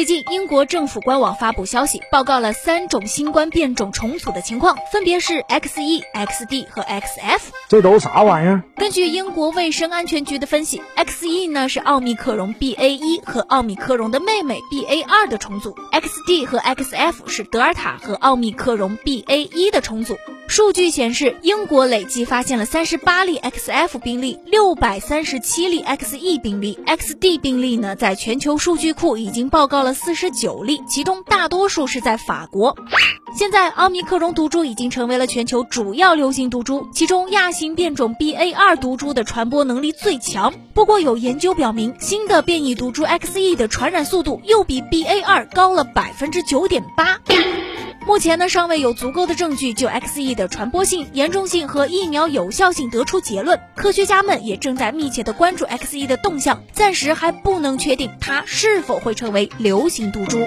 最近，英国政府官网发布消息，报告了三种新冠变种重组的情况，分别是 XE、XD 和 XF。这都啥玩意儿？根据英国卫生安全局的分析，XE 呢是奥密克戎 BA 一和奥密克戎的妹妹 BA 二的重组，XD 和 XF 是德尔塔和奥密克戎 BA 一的重组。数据显示，英国累计发现了三十八例 XF 病例，六百三十七例 XE 病例，XD 病例呢，在全球数据库已经报告了四十九例，其中大多数是在法国。现在，奥密克戎毒株已经成为了全球主要流行毒株，其中亚型变种 BA 二毒株的传播能力最强。不过，有研究表明，新的变异毒株 XE 的传染速度又比 BA 二高了百分之九点八。目前呢，尚未有足够的证据就 XE 的传播性、严重性和疫苗有效性得出结论。科学家们也正在密切的关注 XE 的动向，暂时还不能确定它是否会成为流行毒株。